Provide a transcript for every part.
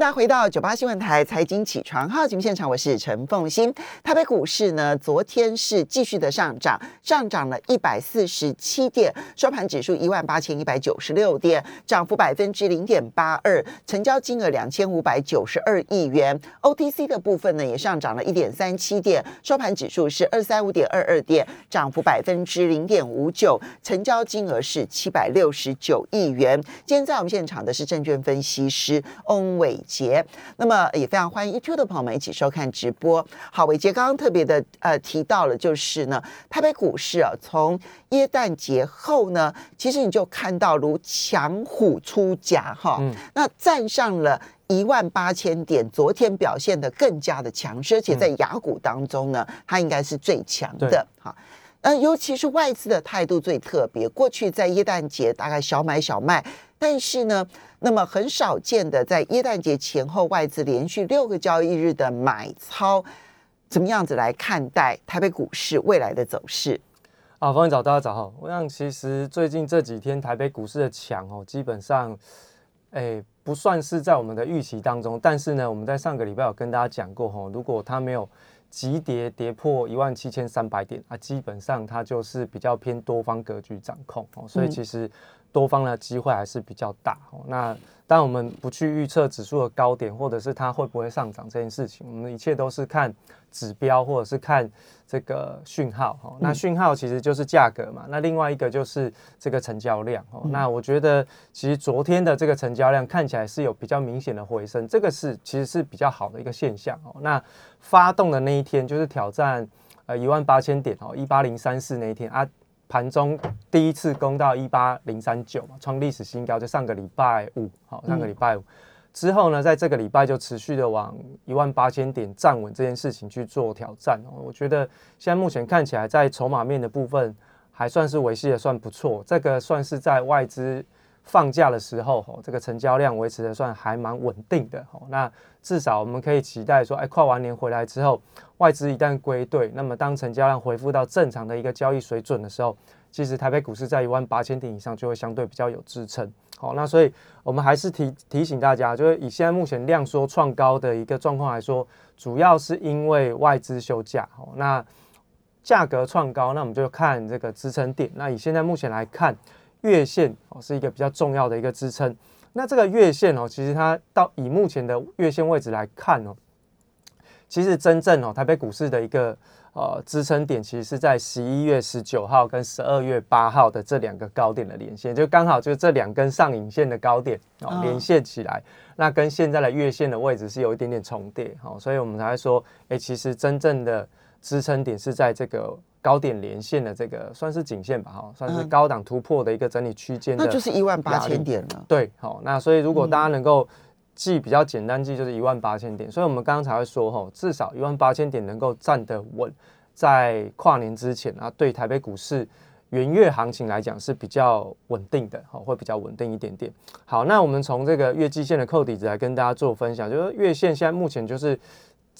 大家回到九八新闻台财经起床号节目现场，我是陈凤欣。台北股市呢，昨天是继续的上涨，上涨了一百四十七点，收盘指数一万八千一百九十六点，涨幅百分之零点八二，成交金额两千五百九十二亿元。OTC 的部分呢，也上涨了一点三七点，收盘指数是二三五点二二点，涨幅百分之零点五九，成交金额是七百六十九亿元。今天在我们现场的是证券分析师翁伟。杰，那么也非常欢迎 YouTube 的朋友们一起收看直播。好，伟杰刚刚特别的呃提到了，就是呢，台北股市啊，从耶诞节后呢，其实你就看到如强虎出甲哈，那站上了一万八千点，昨天表现的更加的强势，而且在雅股当中呢，它应该是最强的哈。呃，尤其是外资的态度最特别，过去在耶诞节大概小买小卖，但是呢。那么很少见的，在耶诞节前后，外资连续六个交易日的买超，怎么样子来看待台北股市未来的走势？啊，欢迎早大家早好。我想其实最近这几天台北股市的强哦，基本上，哎，不算是在我们的预期当中。但是呢，我们在上个礼拜有跟大家讲过哈，如果它没有急跌跌破一万七千三百点啊，基本上它就是比较偏多方格局掌控哦，所以其实。多方的机会还是比较大哦。那当我们不去预测指数的高点，或者是它会不会上涨这件事情，我们一切都是看指标，或者是看这个讯号哈。那讯号其实就是价格嘛。那另外一个就是这个成交量哦。那我觉得其实昨天的这个成交量看起来是有比较明显的回升，这个是其实是比较好的一个现象哦。那发动的那一天就是挑战呃一万八千点哦，一八零三四那一天啊。盘中第一次攻到一八零三九嘛，创历史新高，就上个礼拜五，好，上个礼拜五之后呢，在这个礼拜就持续的往一万八千点站稳这件事情去做挑战哦。我觉得现在目前看起来，在筹码面的部分还算是维系的算不错，这个算是在外资。放假的时候，吼，这个成交量维持的算还蛮稳定的，吼，那至少我们可以期待说，哎，跨完年回来之后，外资一旦归队，那么当成交量恢复到正常的一个交易水准的时候，其实台北股市在一万八千点以上就会相对比较有支撑，好，那所以我们还是提提醒大家，就是以现在目前量缩创高的一个状况来说，主要是因为外资休假，哦，那价格创高，那我们就看这个支撑点，那以现在目前来看。月线哦是一个比较重要的一个支撑，那这个月线哦，其实它到以目前的月线位置来看哦，其实真正哦台北股市的一个呃支撑点，其实是在十一月十九号跟十二月八号的这两个高点的连线，就刚好就这两根上影线的高点哦连线起来，那跟现在的月线的位置是有一点点重叠哦，所以我们才会说，哎，其实真正的支撑点是在这个。高点连线的这个算是颈线吧，哈，算是高档突破的一个整理区间，那就是一万八千点了。对，好，那所以如果大家能够记比较简单记，就是一万八千点。所以我们刚刚才会说，哈，至少一万八千点能够站得稳，在跨年之前啊，对台北股市元月行情来讲是比较稳定的，哈，会比较稳定一点点。好，那我们从这个月季线的扣底子来跟大家做分享，就是月线现在目前就是。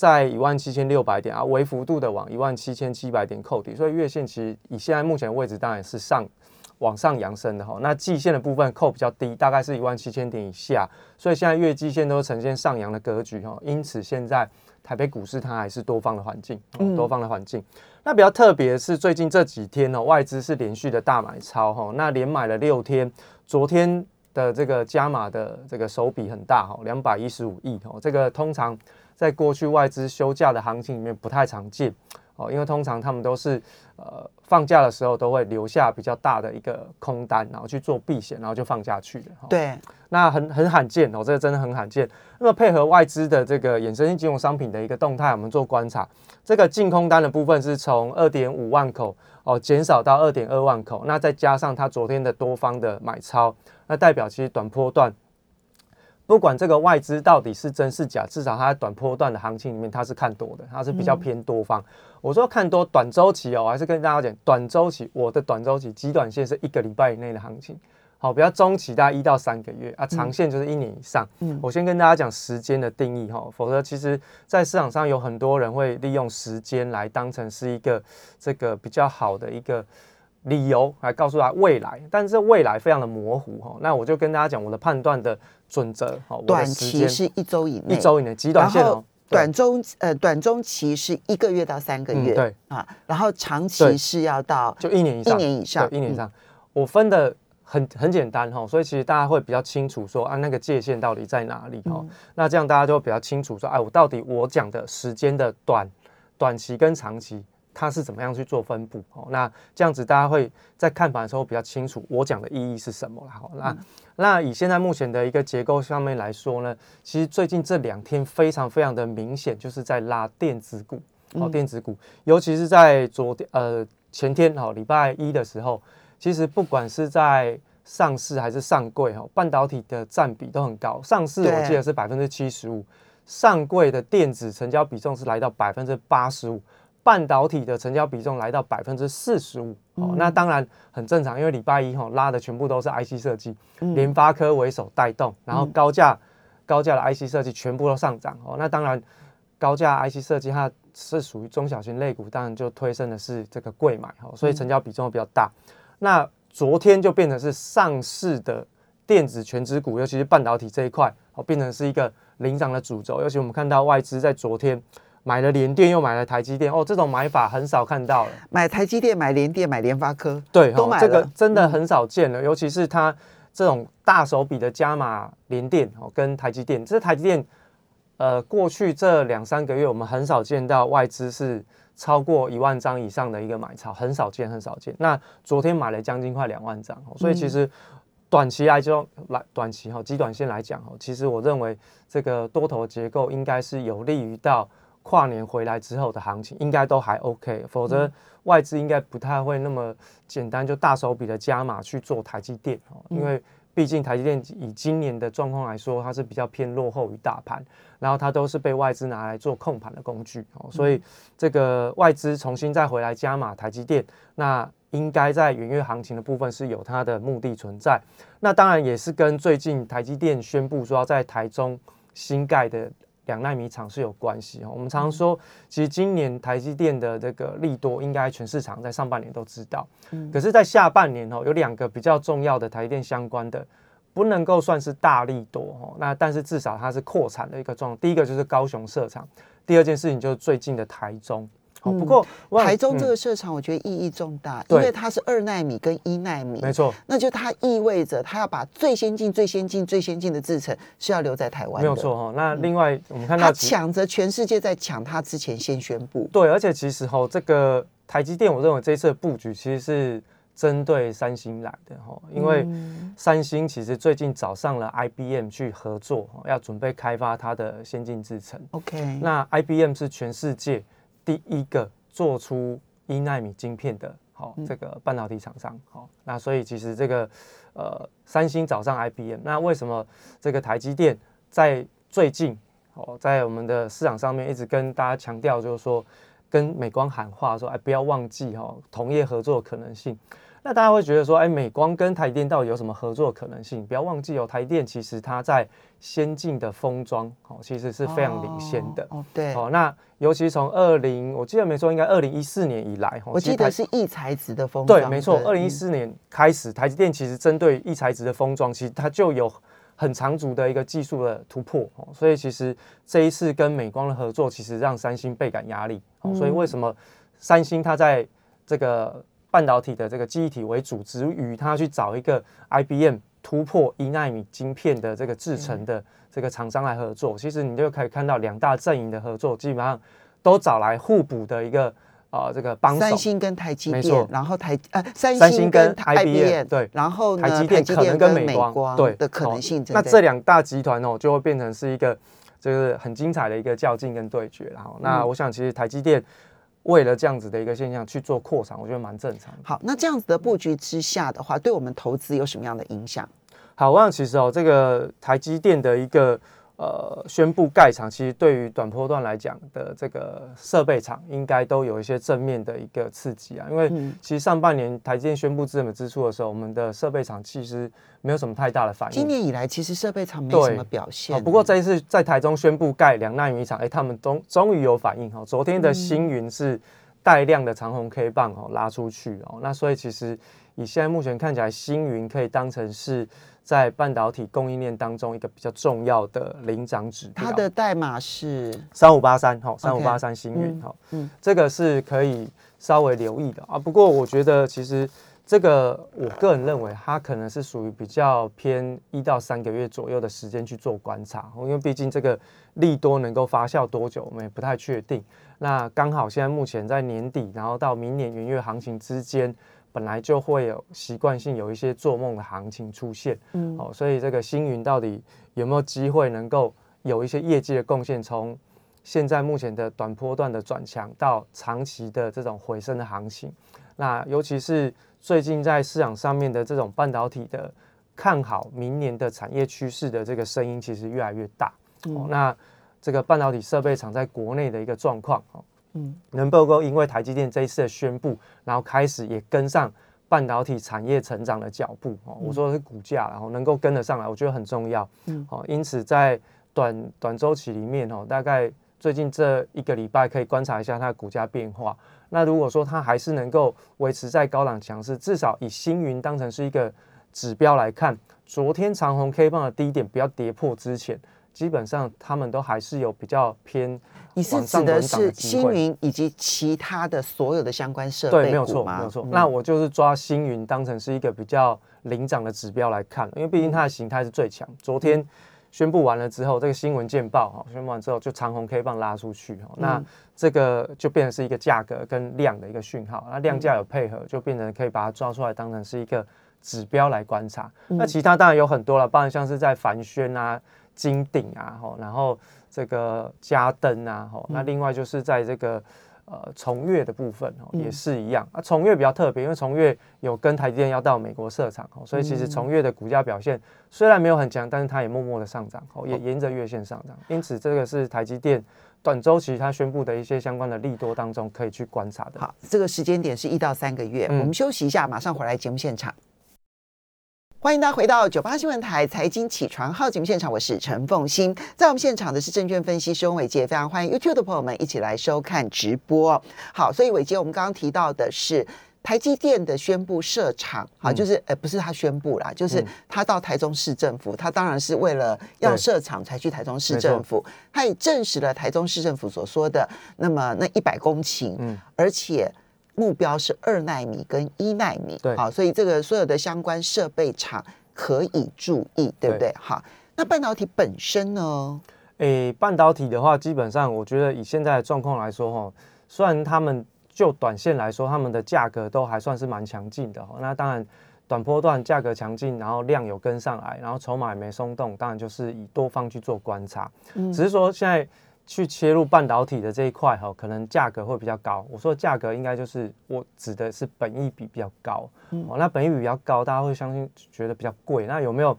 在一万七千六百点啊，微幅度的往一万七千七百点扣底，所以月线其实以现在目前的位置当然是上往上扬升的哈。那季线的部分扣比较低，大概是一万七千点以下，所以现在月季线都呈现上扬的格局哈。因此现在台北股市它还是多方的环境，多方的环境。那比较特别是最近这几天呢，外资是连续的大买超哈，那连买了六天，昨天的这个加码的这个手笔很大哈，两百一十五亿哦，这个通常。在过去外资休假的行情里面不太常见哦，因为通常他们都是呃放假的时候都会留下比较大的一个空单，然后去做避险，然后就放下去了。对，那很很罕见哦，这个真的很罕见。那么配合外资的这个衍生性金融商品的一个动态，我们做观察，这个净空单的部分是从二点五万口哦减少到二点二万口，那再加上它昨天的多方的买超，那代表其实短波段。不管这个外资到底是真是假，至少它在短波段的行情里面，它是看多的，它是比较偏多方。我说看多短周期哦，还是跟大家讲，短周期我的短周期极短线是一个礼拜以内的行情，好，比较中期大概一到三个月啊，长线就是一年以上。嗯，我先跟大家讲时间的定义哈，否则其实在市场上有很多人会利用时间来当成是一个这个比较好的一个。理由来告诉他未来，但是未来非常的模糊哈。那我就跟大家讲我的判断的准则哈。短期是一周以内，一周以内极短线哦。短中呃短中期是一个月到三个月，对啊。然后长期是要到就一年以上，一年以上，一年以上。我分的很很简单哈，所以其实大家会比较清楚说啊那个界限到底在哪里哈。那这样大家就比较清楚说，哎，我到底我讲的时间的短短期跟长期。它是怎么样去做分布？哦，那这样子大家会在看盘的时候比较清楚，我讲的意义是什么了。好，那那以现在目前的一个结构上面来说呢，其实最近这两天非常非常的明显，就是在拉电子股。哦，电子股，尤其是在昨天呃前天哈礼拜一的时候，其实不管是在上市还是上柜哈，半导体的占比都很高。上市我记得是百分之七十五，上柜的电子成交比重是来到百分之八十五。半导体的成交比重来到百分之四十五，哦，那当然很正常，因为礼拜一哈拉的全部都是 IC 设计，联发科为首带动，然后高价高价的 IC 设计全部都上涨，哦，那当然高价 IC 设计它是属于中小型类股，当然就推升的是这个贵买，哈，所以成交比重比较大。那昨天就变成是上市的电子全指股，尤其是半导体这一块，哦，变成是一个领涨的主轴，尤其我们看到外资在昨天。买了联电又买了台积电哦，这种买法很少看到了。买台积电、买联电、买联发科，对，都买这个真的很少见了。尤其是它这种大手笔的加码联电哦，跟台积电，这台积电，呃，过去这两三个月我们很少见到外资是超过一万张以上的一个买超，很少见，很少见。那昨天买了将近快两万张，所以其实短期来就来短期哈，极短线来讲哈，其实我认为这个多头结构应该是有利于到。跨年回来之后的行情应该都还 OK，否则外资应该不太会那么简单就大手笔的加码去做台积电哦，因为毕竟台积电以今年的状况来说，它是比较偏落后于大盘，然后它都是被外资拿来做控盘的工具哦，所以这个外资重新再回来加码台积电，那应该在元月行情的部分是有它的目的存在，那当然也是跟最近台积电宣布说要在台中新盖的。两纳米厂是有关系哦。我们常常说，其实今年台积电的这个利多，应该全市场在上半年都知道。嗯。可是，在下半年哦，有两个比较重要的台积电相关的，不能够算是大利多哦。那但是至少它是扩产的一个状。第一个就是高雄设厂，第二件事情就是最近的台中。哦，不过台中这个设厂，我觉得意义重大，因为它是二纳米跟一纳米，没错，那就它意味着它要把最先进、最先进、最先进的制程是要留在台湾，没有错哈。那另外我们看到，它抢着全世界在抢，它之前先宣布，对，而且其实哈，这个台积电，我认为这一次的布局其实是针对三星来的哈，因为三星其实最近找上了 IBM 去合作，要准备开发它的先进制程。OK，那 IBM 是全世界。第一个做出一纳米晶片的，好这个半导体厂商，好那所以其实这个呃三星找上 IBM，那为什么这个台积电在最近哦在我们的市场上面一直跟大家强调，就是说跟美光喊话说，哎不要忘记哈同业合作可能性。那大家会觉得说，哎，美光跟台电到底有什么合作可能性？不要忘记哦，台电其实它在先进的封装，哦，其实是非常领先的。哦，对。哦，那尤其从二零，我记得没错，应该二零一四年以来，我记得是异材质的封装。对，没错，二零一四年开始，台积电其实针对异材质的封装，其实它就有很长足的一个技术的突破。哦，所以其实这一次跟美光的合作，其实让三星倍感压力。哦，所以为什么三星它在这个？半导体的这个记忆体为主，只与它去找一个 IBM 突破一纳米晶片的这个制成的这个厂商来合作。其实你就可以看到两大阵营的合作，基本上都找来互补的一个啊这个帮手。三星跟台积电，然后台呃三星跟 IBM 对，然后台积电可能跟美光对的可能性。那这两大集团哦，就会变成是一个就是很精彩的一个较劲跟对决。然后，那我想其实台积电。为了这样子的一个现象去做扩产，我觉得蛮正常。好，那这样子的布局之下的话，对我们投资有什么样的影响？好，我想其实哦，这个台积电的一个。呃，宣布盖厂，其实对于短波段来讲的这个设备厂，应该都有一些正面的一个刺激啊。因为其实上半年台积电宣布资本支出的时候，我们的设备厂其实没有什么太大的反应。今年以来，其实设备厂没什么表现。不过这一次在台中宣布盖两纳米厂，哎，他们终终于有反应哈。昨天的星云是带量的长虹 K 棒哦拉出去哦，那所以其实以现在目前看起来，星云可以当成是在半导体供应链当中一个比较重要的领涨指标。它的代码是三五八三哈，三五八三星云哈，嗯，这个是可以稍微留意的啊。不过我觉得其实。这个我个人认为，它可能是属于比较偏一到三个月左右的时间去做观察，因为毕竟这个利多能够发酵多久，我们也不太确定。那刚好现在目前在年底，然后到明年元月行情之间，本来就会有习惯性有一些做梦的行情出现，嗯，哦，所以这个星云到底有没有机会能够有一些业绩的贡献？从现在目前的短波段的转强到长期的这种回升的行情，那尤其是。最近在市场上面的这种半导体的看好明年的产业趋势的这个声音，其实越来越大。哦，那这个半导体设备厂在国内的一个状况，哦，嗯，能不够因为台积电这一次的宣布，然后开始也跟上半导体产业成长的脚步？哦，我说的是股价，然后能够跟得上来，我觉得很重要。嗯，哦，因此在短短周期里面，哦，大概最近这一个礼拜可以观察一下它的股价变化。那如果说它还是能够维持在高档强势，至少以星云当成是一个指标来看，昨天长虹 K 棒的低点不要跌破之前，基本上他们都还是有比较偏。你是指的是星云以及其他的所有的相关设备对，没有错，没有错。那我就是抓星云当成是一个比较领涨的指标来看，因为毕竟它的形态是最强。昨天。宣布完了之后，这个新闻见报哈，宣布完之后就长虹 K 棒拉出去哈，那这个就变成是一个价格跟量的一个讯号，那量价有配合，就变成可以把它抓出来当成是一个指标来观察。那其他当然有很多了，包含像是在凡轩啊、金鼎啊，吼，然后这个嘉登啊，吼，那另外就是在这个。呃，重越的部分哦，也是一样啊。重越比较特别，因为重越有跟台积电要到美国设厂哦，所以其实重越的股价表现虽然没有很强，但是它也默默的上涨哦，也沿着月线上涨。因此，这个是台积电短周期它宣布的一些相关的利多当中可以去观察的。好，这个时间点是一到三个月，我们休息一下，马上回来节目现场。欢迎大家回到九八新闻台财经起床号节目现场，我是陈凤欣，在我们现场的是证券分析师翁伟杰，非常欢迎 YouTube 的朋友们一起来收看直播。好，所以伟杰，我们刚刚提到的是台积电的宣布设厂，好，就是呃不是他宣布啦，就是他到台中市政府，他当然是为了要设厂才去台中市政府，他也证实了台中市政府所说的那么那一百公顷，嗯，而且。目标是二纳米跟一纳米，对，好，所以这个所有的相关设备厂可以注意，对不对？好，那半导体本身呢？诶，半导体的话，基本上我觉得以现在的状况来说，哈，虽然他们就短线来说，他们的价格都还算是蛮强劲的，哈，那当然短波段价格强劲，然后量有跟上来，然后筹码也没松动，当然就是以多方去做观察，嗯，只是说现在。去切入半导体的这一块哈，可能价格会比较高。我说价格应该就是我指的是本益比比较高哦。那本益比比较高，大家会相信觉得比较贵。那有没有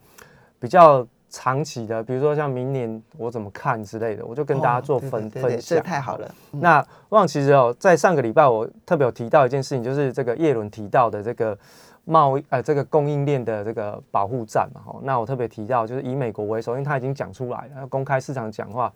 比较长期的？比如说像明年我怎么看之类的，我就跟大家做分分享。太好了。那忘其实哦，在上个礼拜我特别有提到一件事情，就是这个叶伦提到的这个贸易呃这个供应链的这个保护战嘛。哈，那我特别提到就是以美国为首，因为他已经讲出来了，公开市场讲话。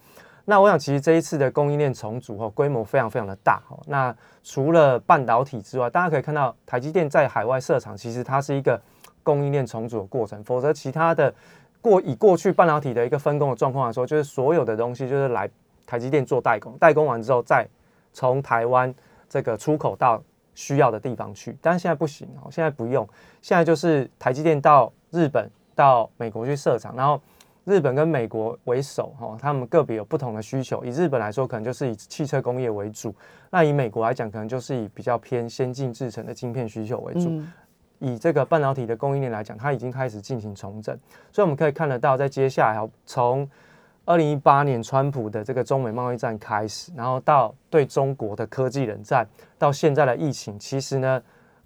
那我想，其实这一次的供应链重组哈，规模非常非常的大哈。那除了半导体之外，大家可以看到台积电在海外设厂，其实它是一个供应链重组的过程。否则，其他的过以过去半导体的一个分工的状况来说，就是所有的东西就是来台积电做代工，代工完之后再从台湾这个出口到需要的地方去。但是现在不行哦，现在不用，现在就是台积电到日本、到美国去设厂，然后。日本跟美国为首，哈，他们个别有不同的需求。以日本来说，可能就是以汽车工业为主；那以美国来讲，可能就是以比较偏先进制成的晶片需求为主。以这个半导体的供应链来讲，它已经开始进行重整。所以我们可以看得到，在接下来，从二零一八年川普的这个中美贸易战开始，然后到对中国的科技冷战，到现在的疫情，其实呢。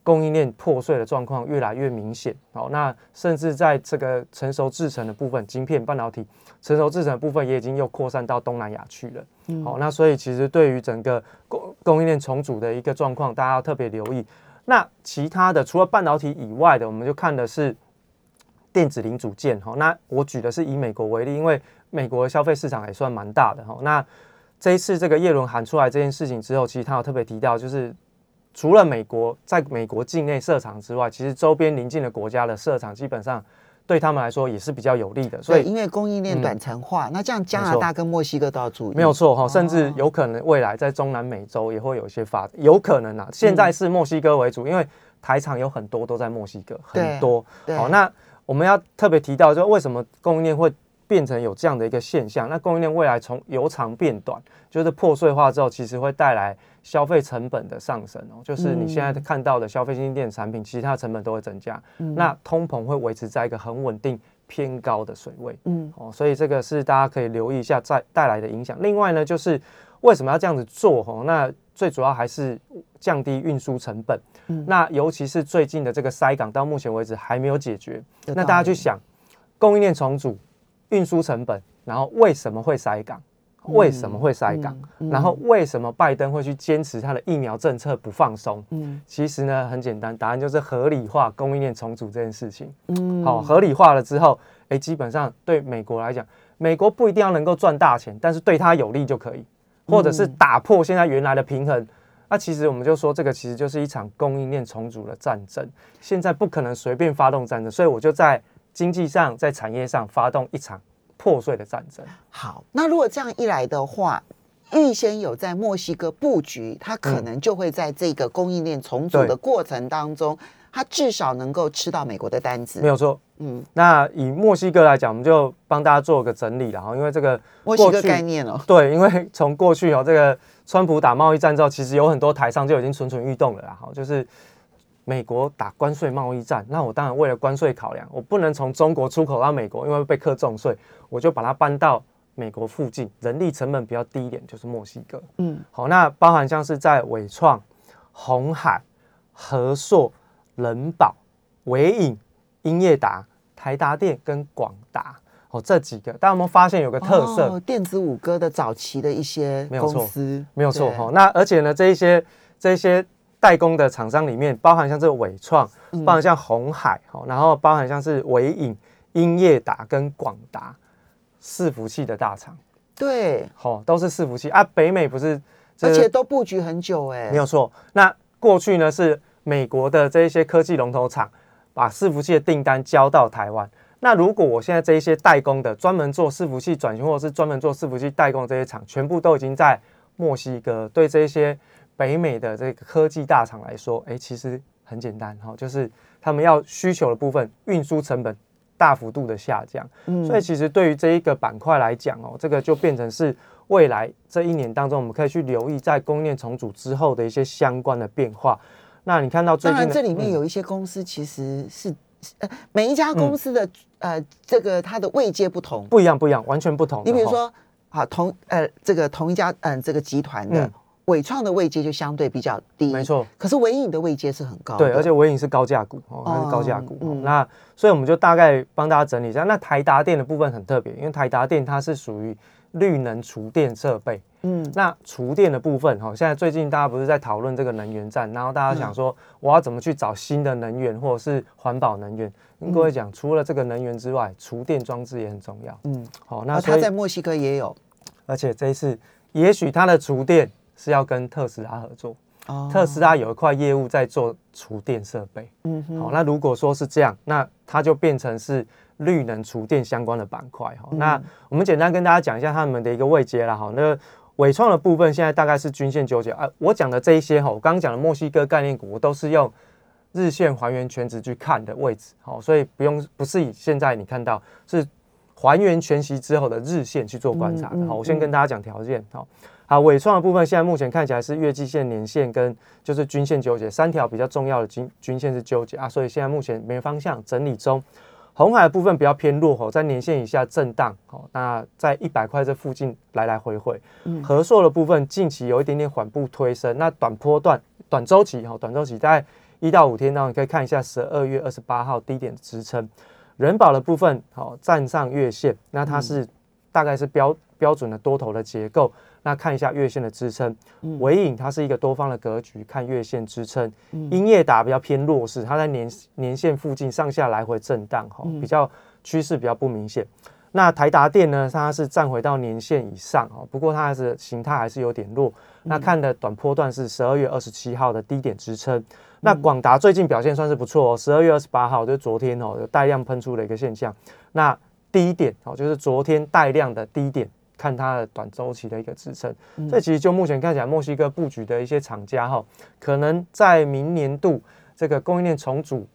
供应链破碎的状况越来越明显，好，那甚至在这个成熟制程的部分，晶片半导体成熟制程的部分也已经又扩散到东南亚去了，好，那所以其实对于整个供供应链重组的一个状况，大家要特别留意。那其他的除了半导体以外的，我们就看的是电子零组件，好，那我举的是以美国为例，因为美国消费市场也算蛮大的，哈，那这一次这个叶伦喊出来这件事情之后，其实他有特别提到，就是除了美国在美国境内设厂之外，其实周边邻近的国家的设厂基本上对他们来说也是比较有利的。所以因为供应链短程化，那这样加拿大跟墨西哥都要注意。没有错哈，甚至有可能未来在中南美洲也会有一些发展，有可能啊。现在是墨西哥为主，因为台厂有很多都在墨西哥，很多。好，那我们要特别提到，就为什么供应链会？变成有这样的一个现象，那供应链未来从由长变短，就是破碎化之后，其实会带来消费成本的上升哦。就是你现在看到的消费性电子产品，其他成本都会增加，那通膨会维持在一个很稳定偏高的水位。嗯，哦，所以这个是大家可以留意一下在带来的影响。另外呢，就是为什么要这样子做？哦，那最主要还是降低运输成本。嗯，那尤其是最近的这个塞港，到目前为止还没有解决。那大家去想，供应链重组。运输成本，然后为什么会塞港？为什么会塞港？然后为什么拜登会去坚持他的疫苗政策不放松？嗯，其实呢很简单，答案就是合理化供应链重组这件事情。嗯，好，合理化了之后，哎，基本上对美国来讲，美国不一定要能够赚大钱，但是对他有利就可以，或者是打破现在原来的平衡。那其实我们就说，这个其实就是一场供应链重组的战争。现在不可能随便发动战争，所以我就在。经济上，在产业上发动一场破碎的战争。好，那如果这样一来的话，预先有在墨西哥布局，它可能就会在这个供应链重组的过程当中，它至少能够吃到美国的单子。没有错，嗯。那以墨西哥来讲，我们就帮大家做个整理了哈，因为这个墨西哥概念哦，对，因为从过去哦，这个川普打贸易战之后，其实有很多台商就已经蠢蠢欲动了啦，哈，就是。美国打关税贸易战，那我当然为了关税考量，我不能从中国出口到美国，因为被课重税，我就把它搬到美国附近，人力成本比较低一点，就是墨西哥。嗯，好，那包含像是在伟创、红海、和硕、人保、伟影、英业达、台达电跟广达，哦，这几个，但我们发现有个特色，电子五哥的早期的一些公司，没有错哈。那而且呢，这一些这一些。代工的厂商里面，包含像这个伟创，包含像红海，好，然后包含像是伟影、英业达跟广达，伺服器的大厂，对，好，都是伺服器啊。北美不是，而且都布局很久，哎，没有错。那过去呢是美国的这一些科技龙头厂把伺服器的订单交到台湾。那如果我现在这一些代工的，专门做伺服器转型或者是专门做伺服器代工这些厂，全部都已经在墨西哥，对这些。北美的这个科技大厂来说，哎，其实很简单哈，就是他们要需求的部分运输成本大幅度的下降，嗯，所以其实对于这一个板块来讲哦，这个就变成是未来这一年当中，我们可以去留意在供应链重组之后的一些相关的变化。那你看到最近这里面有一些公司其实是呃每一家公司的呃这个它的位阶不同，不一样不一样，完全不同。你比如说好同呃这个同一家嗯这个集团的。伟创的位阶就相对比较低，没错。可是伟影的位阶是很高，对，而且伟影是高价股哦，它是高价股。那所以我们就大概帮大家整理一下。那台达电的部分很特别，因为台达电它是属于绿能厨电设备。嗯，那厨电的部分哈，现在最近大家不是在讨论这个能源战，然后大家想说我要怎么去找新的能源或者是环保能源？跟各位讲，除了这个能源之外，厨电装置也很重要。嗯，好，那它在墨西哥也有，而且这一次也许它的厨电。是要跟特斯拉合作，特斯拉有一块业务在做厨电设备。嗯，好，那如果说是这样，那它就变成是绿能厨电相关的板块。哈，那我们简单跟大家讲一下他们的一个位阶了。哈，那伟创的部分现在大概是均线纠结啊。我讲的这一些哈，我刚刚讲的墨西哥概念股，我都是用日线还原全值去看的位置。好，所以不用不是以现在你看到是还原全息之后的日线去做观察。好，我先跟大家讲条件。好。好，尾创的部分现在目前看起来是月季线、年线跟就是均线纠结，三条比较重要的均均线是纠结啊，所以现在目前没方向，整理中。红海的部分比较偏弱吼，在年线以下震荡，好，那在一百块这附近来来回回。嗯，合硕的部分近期有一点点缓步推升，那短波段、短周期哈，短周期在一到五天当中，你可以看一下十二月二十八号低点支撑。人保的部分好站上月线，那它是大概是标标准的多头的结构。那看一下月线的支撑，尾影它是一个多方的格局，看月线支撑。英业达比较偏弱势，它在年年线附近上下来回震荡，哈，比较趋势比较不明显。那台达电呢，它是站回到年线以上哦，不过它还是形态还是有点弱。那看的短波段是十二月二十七号的低点支撑。那广达最近表现算是不错哦，十二月二十八号就是昨天哦，有带量喷出的一个现象。那低点哦，就是昨天带量的低点，看它的短周期的一个支撑。这其实就目前看起来，墨西哥布局的一些厂家哈，可能在明年度这个供应链重组。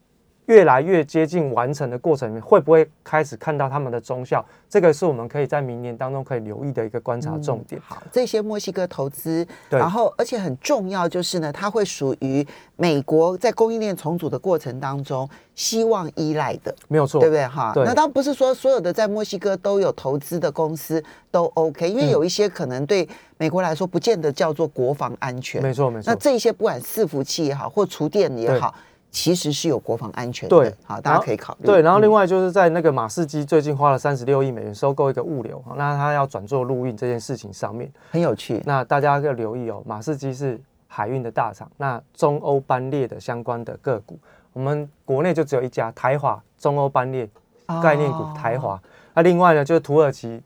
越来越接近完成的过程里面，会不会开始看到他们的中效？这个是我们可以在明年当中可以留意的一个观察重点。好，这些墨西哥投资，然后而且很重要就是呢，它会属于美国在供应链重组的过程当中希望依赖的，没有错，对不对？哈，那当然不是说所有的在墨西哥都有投资的公司都 OK，因为有一些可能对美国来说不见得叫做国防安全，没错没错。那这些不管伺服器也好，或厨电也好。其实是有国防安全的，对，好，大家可以考虑。对，然后另外就是在那个马士基最近花了三十六亿美元收购一个物流，那他要转做陆运这件事情上面很有趣。那大家要留意哦，马士基是海运的大厂，那中欧班列的相关的个股，我们国内就只有一家台华中欧班列概念股台华。那另外呢，就是土耳其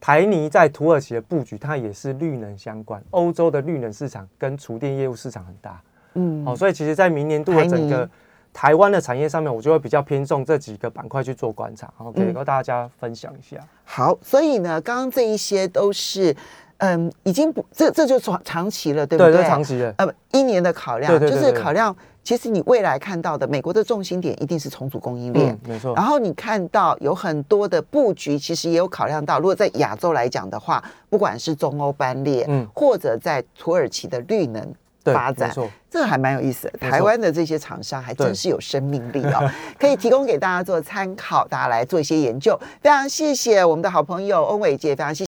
台泥在土耳其的布局，它也是绿能相关，欧洲的绿能市场跟厨电业务市场很大。嗯，好，所以其实，在明年度的整个台湾的产业上面，我就会比较偏重这几个板块去做观察，然后可以跟大家分享一下。好，所以呢，刚刚这一些都是，嗯，已经不，这这就长长期了，对不对？对，长期的，呃，一年的考量，就是考量，其实你未来看到的美国的重心点一定是重组供应链，没错。然后你看到有很多的布局，其实也有考量到，如果在亚洲来讲的话，不管是中欧班列，嗯，或者在土耳其的绿能。发展，这个还蛮有意思的。台湾的这些厂商还真是有生命力哦，可以提供给大家做参考，大家来做一些研究。非常谢谢我们的好朋友欧伟杰，非常谢。